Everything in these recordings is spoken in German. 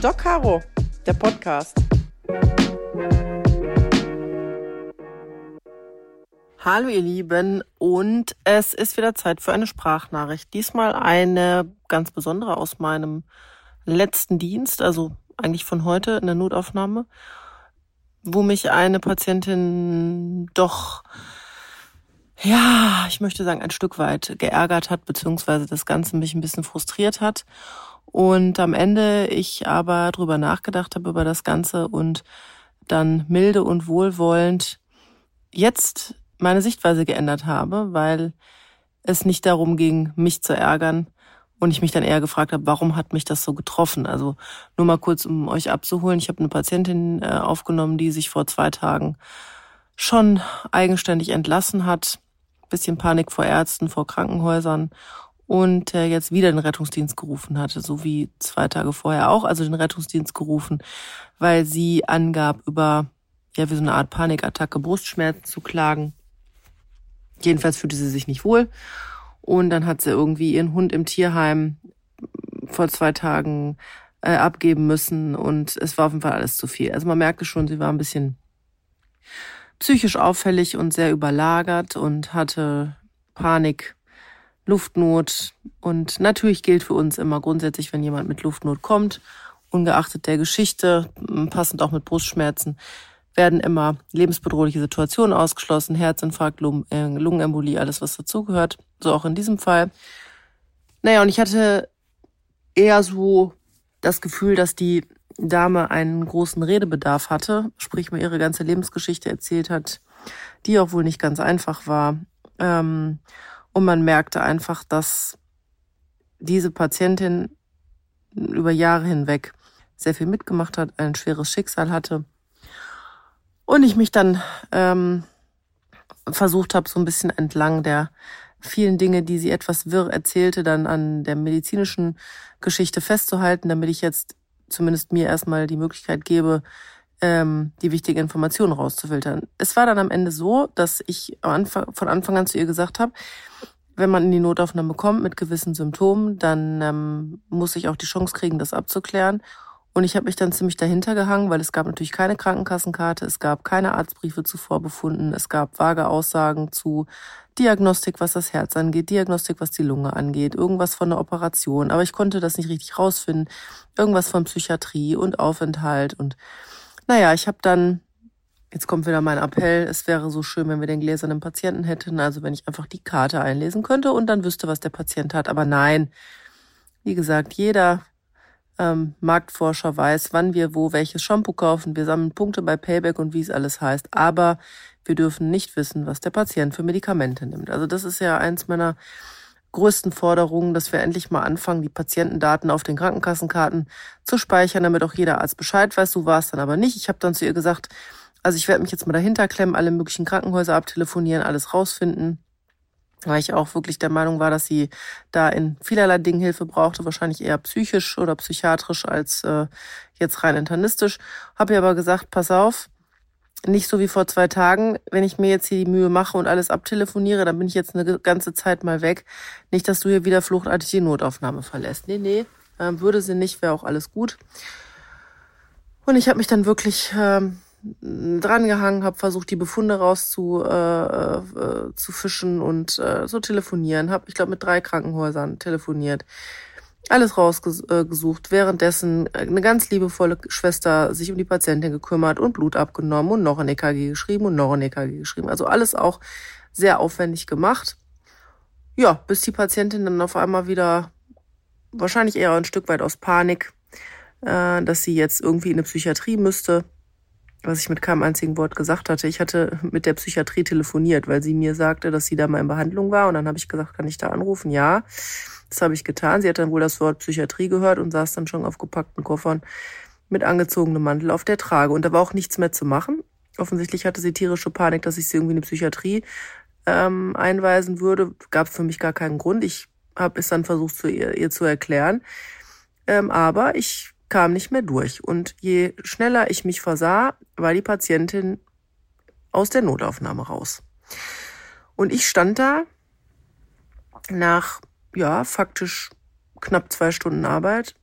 Doc Caro, der Podcast. Hallo ihr Lieben und es ist wieder Zeit für eine Sprachnachricht. Diesmal eine ganz besondere aus meinem letzten Dienst, also eigentlich von heute in der Notaufnahme, wo mich eine Patientin doch ja, ich möchte sagen, ein Stück weit geärgert hat, beziehungsweise das Ganze mich ein bisschen frustriert hat. Und am Ende ich aber drüber nachgedacht habe über das Ganze und dann milde und wohlwollend jetzt meine Sichtweise geändert habe, weil es nicht darum ging, mich zu ärgern und ich mich dann eher gefragt habe, warum hat mich das so getroffen? Also nur mal kurz, um euch abzuholen. Ich habe eine Patientin äh, aufgenommen, die sich vor zwei Tagen schon eigenständig entlassen hat bisschen Panik vor Ärzten, vor Krankenhäusern und äh, jetzt wieder den Rettungsdienst gerufen hatte, so wie zwei Tage vorher auch, also den Rettungsdienst gerufen, weil sie angab, über ja wie so eine Art Panikattacke Brustschmerzen zu klagen. Jedenfalls fühlte sie sich nicht wohl und dann hat sie irgendwie ihren Hund im Tierheim vor zwei Tagen äh, abgeben müssen und es war auf jeden Fall alles zu viel. Also man merkte schon, sie war ein bisschen psychisch auffällig und sehr überlagert und hatte Panik, Luftnot. Und natürlich gilt für uns immer grundsätzlich, wenn jemand mit Luftnot kommt, ungeachtet der Geschichte, passend auch mit Brustschmerzen, werden immer lebensbedrohliche Situationen ausgeschlossen, Herzinfarkt, äh, Lungenembolie, alles was dazugehört. So auch in diesem Fall. Naja, und ich hatte eher so das Gefühl, dass die Dame einen großen Redebedarf hatte, sprich mir ihre ganze Lebensgeschichte erzählt hat, die auch wohl nicht ganz einfach war. Ähm, und man merkte einfach, dass diese Patientin über Jahre hinweg sehr viel mitgemacht hat, ein schweres Schicksal hatte. Und ich mich dann ähm, versucht habe, so ein bisschen entlang der vielen Dinge, die sie etwas wirr erzählte, dann an der medizinischen Geschichte festzuhalten, damit ich jetzt zumindest mir erstmal die Möglichkeit gebe, ähm, die wichtigen Informationen rauszufiltern. Es war dann am Ende so, dass ich Anfang, von Anfang an zu ihr gesagt habe, wenn man in die Notaufnahme kommt mit gewissen Symptomen, dann ähm, muss ich auch die Chance kriegen, das abzuklären. Und ich habe mich dann ziemlich dahinter gehangen, weil es gab natürlich keine Krankenkassenkarte, es gab keine Arztbriefe zuvor befunden, es gab vage Aussagen zu Diagnostik, was das Herz angeht, Diagnostik, was die Lunge angeht, irgendwas von der Operation, aber ich konnte das nicht richtig rausfinden, irgendwas von Psychiatrie und Aufenthalt und naja, ich habe dann, jetzt kommt wieder mein Appell, es wäre so schön, wenn wir den gläsernen Patienten hätten, also wenn ich einfach die Karte einlesen könnte und dann wüsste, was der Patient hat, aber nein, wie gesagt, jeder ähm, Marktforscher weiß, wann wir wo welches Shampoo kaufen. Wir sammeln Punkte bei Payback und wie es alles heißt. Aber wir dürfen nicht wissen, was der Patient für Medikamente nimmt. Also das ist ja eins meiner größten Forderungen, dass wir endlich mal anfangen, die Patientendaten auf den Krankenkassenkarten zu speichern, damit auch jeder Arzt Bescheid weiß. So war es dann aber nicht. Ich habe dann zu ihr gesagt, also ich werde mich jetzt mal dahinter klemmen, alle möglichen Krankenhäuser abtelefonieren, alles rausfinden weil ich auch wirklich der Meinung war, dass sie da in vielerlei Dingen Hilfe brauchte, wahrscheinlich eher psychisch oder psychiatrisch als äh, jetzt rein internistisch. Habe ihr aber gesagt, pass auf, nicht so wie vor zwei Tagen, wenn ich mir jetzt hier die Mühe mache und alles abtelefoniere, dann bin ich jetzt eine ganze Zeit mal weg. Nicht, dass du hier wieder fluchtartig die Notaufnahme verlässt. Nee, nee, äh, würde sie nicht, wäre auch alles gut. Und ich habe mich dann wirklich ähm, drangehangen, habe versucht, die Befunde raus äh, äh, zu fischen und äh, so telefonieren. Habe, ich glaube, mit drei Krankenhäusern telefoniert. Alles rausgesucht. Währenddessen eine ganz liebevolle Schwester sich um die Patientin gekümmert und Blut abgenommen und noch ein EKG geschrieben und noch ein EKG geschrieben. Also alles auch sehr aufwendig gemacht. Ja, bis die Patientin dann auf einmal wieder, wahrscheinlich eher ein Stück weit aus Panik, äh, dass sie jetzt irgendwie in eine Psychiatrie müsste, was ich mit keinem einzigen Wort gesagt hatte. Ich hatte mit der Psychiatrie telefoniert, weil sie mir sagte, dass sie da mal in Behandlung war. Und dann habe ich gesagt, kann ich da anrufen? Ja, das habe ich getan. Sie hat dann wohl das Wort Psychiatrie gehört und saß dann schon auf gepackten Koffern mit angezogenem Mantel auf der Trage. Und da war auch nichts mehr zu machen. Offensichtlich hatte sie tierische Panik, dass ich sie irgendwie in die Psychiatrie ähm, einweisen würde. Gab für mich gar keinen Grund. Ich habe es dann versucht, zu ihr, ihr zu erklären. Ähm, aber ich kam nicht mehr durch. Und je schneller ich mich versah, war die Patientin aus der Notaufnahme raus. Und ich stand da nach, ja, faktisch knapp zwei Stunden Arbeit,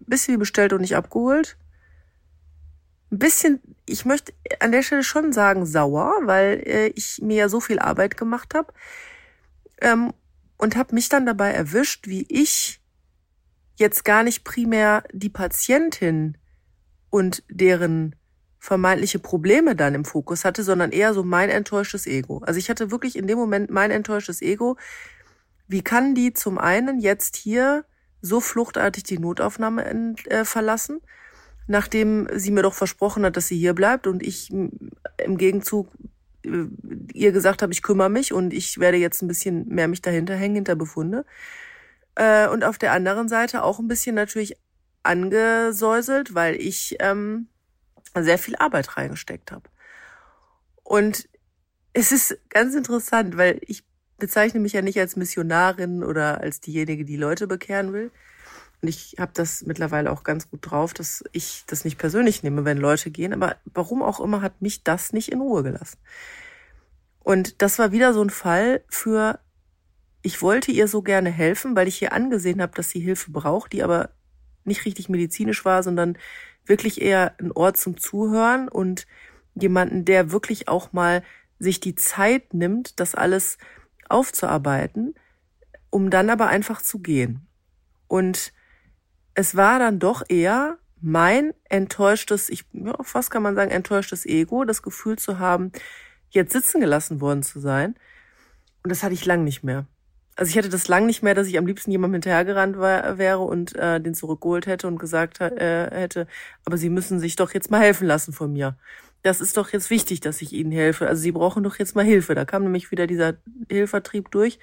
bisschen wie bestellt und nicht abgeholt. Ein bisschen, ich möchte an der Stelle schon sagen, sauer, weil äh, ich mir ja so viel Arbeit gemacht habe. Ähm, und habe mich dann dabei erwischt, wie ich jetzt gar nicht primär die Patientin und deren vermeintliche Probleme dann im Fokus hatte, sondern eher so mein enttäuschtes Ego. Also ich hatte wirklich in dem Moment mein enttäuschtes Ego. Wie kann die zum einen jetzt hier so fluchtartig die Notaufnahme äh, verlassen, nachdem sie mir doch versprochen hat, dass sie hier bleibt und ich im Gegenzug äh, ihr gesagt habe, ich kümmere mich und ich werde jetzt ein bisschen mehr mich dahinter hängen, hinter Befunde. Äh, und auf der anderen Seite auch ein bisschen natürlich angesäuselt, weil ich ähm, sehr viel Arbeit reingesteckt habe. Und es ist ganz interessant, weil ich bezeichne mich ja nicht als Missionarin oder als diejenige, die Leute bekehren will. Und ich habe das mittlerweile auch ganz gut drauf, dass ich das nicht persönlich nehme, wenn Leute gehen. Aber warum auch immer hat mich das nicht in Ruhe gelassen. Und das war wieder so ein Fall für, ich wollte ihr so gerne helfen, weil ich ihr angesehen habe, dass sie Hilfe braucht, die aber nicht richtig medizinisch war, sondern wirklich eher ein Ort zum Zuhören und jemanden, der wirklich auch mal sich die Zeit nimmt, das alles aufzuarbeiten, um dann aber einfach zu gehen. Und es war dann doch eher mein enttäuschtes, ich, ja, fast kann man sagen, enttäuschtes Ego, das Gefühl zu haben, jetzt sitzen gelassen worden zu sein. Und das hatte ich lang nicht mehr. Also ich hatte das lang nicht mehr, dass ich am liebsten jemandem hinterhergerannt war, wäre und äh, den zurückgeholt hätte und gesagt äh, hätte, aber Sie müssen sich doch jetzt mal helfen lassen von mir. Das ist doch jetzt wichtig, dass ich Ihnen helfe. Also Sie brauchen doch jetzt mal Hilfe. Da kam nämlich wieder dieser Hilfertrieb durch,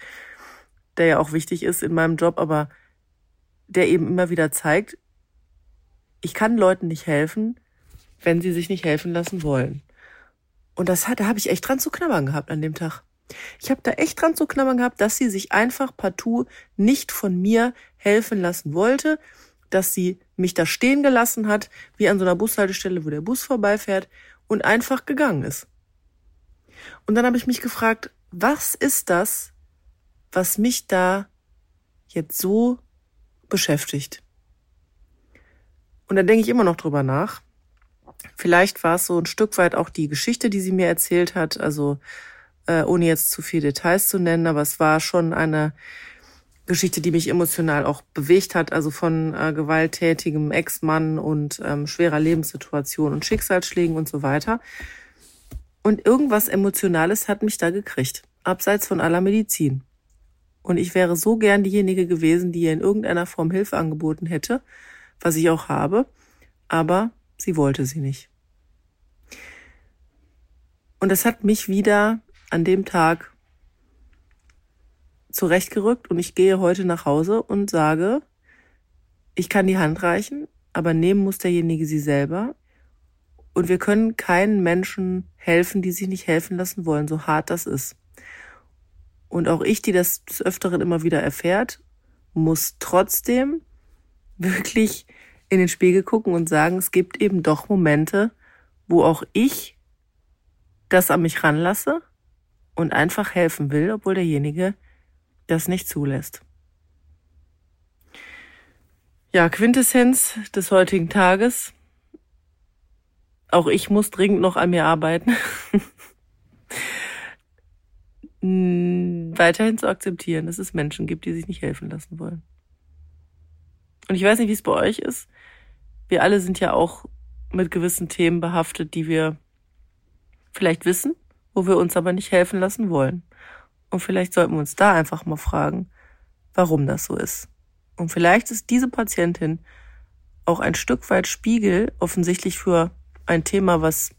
der ja auch wichtig ist in meinem Job, aber der eben immer wieder zeigt, ich kann Leuten nicht helfen, wenn sie sich nicht helfen lassen wollen. Und das hat, da habe ich echt dran zu knabbern gehabt an dem Tag. Ich habe da echt dran zu knabbern gehabt, dass sie sich einfach partout nicht von mir helfen lassen wollte, dass sie mich da stehen gelassen hat, wie an so einer Bushaltestelle, wo der Bus vorbeifährt, und einfach gegangen ist. Und dann habe ich mich gefragt, was ist das, was mich da jetzt so beschäftigt? Und dann denke ich immer noch drüber nach. Vielleicht war es so ein Stück weit auch die Geschichte, die sie mir erzählt hat. Also äh, ohne jetzt zu viel Details zu nennen, aber es war schon eine Geschichte, die mich emotional auch bewegt hat, also von äh, gewalttätigem Ex-Mann und ähm, schwerer Lebenssituation und Schicksalsschlägen und so weiter. Und irgendwas Emotionales hat mich da gekriegt, abseits von aller Medizin. Und ich wäre so gern diejenige gewesen, die ihr in irgendeiner Form Hilfe angeboten hätte, was ich auch habe, aber sie wollte sie nicht. Und es hat mich wieder an dem Tag zurechtgerückt und ich gehe heute nach Hause und sage, ich kann die Hand reichen, aber nehmen muss derjenige sie selber. Und wir können keinen Menschen helfen, die sich nicht helfen lassen wollen, so hart das ist. Und auch ich, die das des Öfteren immer wieder erfährt, muss trotzdem wirklich in den Spiegel gucken und sagen, es gibt eben doch Momente, wo auch ich das an mich ranlasse und einfach helfen will, obwohl derjenige das nicht zulässt. Ja, Quintessenz des heutigen Tages. Auch ich muss dringend noch an mir arbeiten. Weiterhin zu akzeptieren, dass es Menschen gibt, die sich nicht helfen lassen wollen. Und ich weiß nicht, wie es bei euch ist. Wir alle sind ja auch mit gewissen Themen behaftet, die wir vielleicht wissen, wo wir uns aber nicht helfen lassen wollen. Und vielleicht sollten wir uns da einfach mal fragen, warum das so ist. Und vielleicht ist diese Patientin auch ein Stück weit Spiegel, offensichtlich für ein Thema, was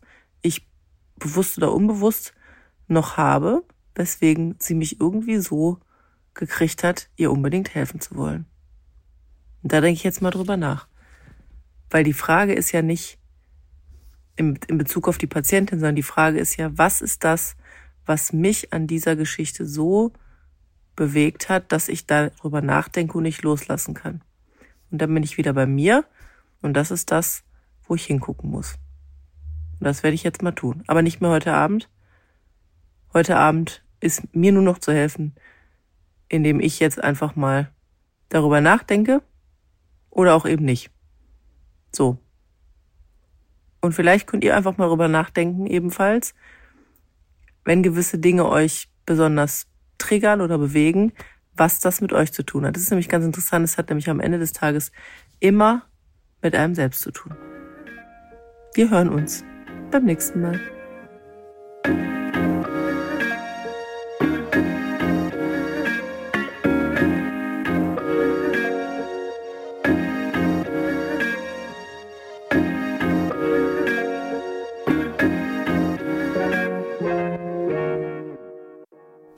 ich bewusst oder unbewusst noch habe, weswegen sie mich irgendwie so gekriegt hat, ihr unbedingt helfen zu wollen. Und da denke ich jetzt mal drüber nach. Weil die Frage ist ja nicht, in, in Bezug auf die Patientin, sondern die Frage ist ja, was ist das, was mich an dieser Geschichte so bewegt hat, dass ich darüber nachdenke und nicht loslassen kann. Und dann bin ich wieder bei mir und das ist das, wo ich hingucken muss. Und das werde ich jetzt mal tun. Aber nicht mehr heute Abend. Heute Abend ist mir nur noch zu helfen, indem ich jetzt einfach mal darüber nachdenke oder auch eben nicht. So. Und vielleicht könnt ihr einfach mal darüber nachdenken, ebenfalls, wenn gewisse Dinge euch besonders triggern oder bewegen, was das mit euch zu tun hat. Das ist nämlich ganz interessant. Es hat nämlich am Ende des Tages immer mit einem selbst zu tun. Wir hören uns beim nächsten Mal.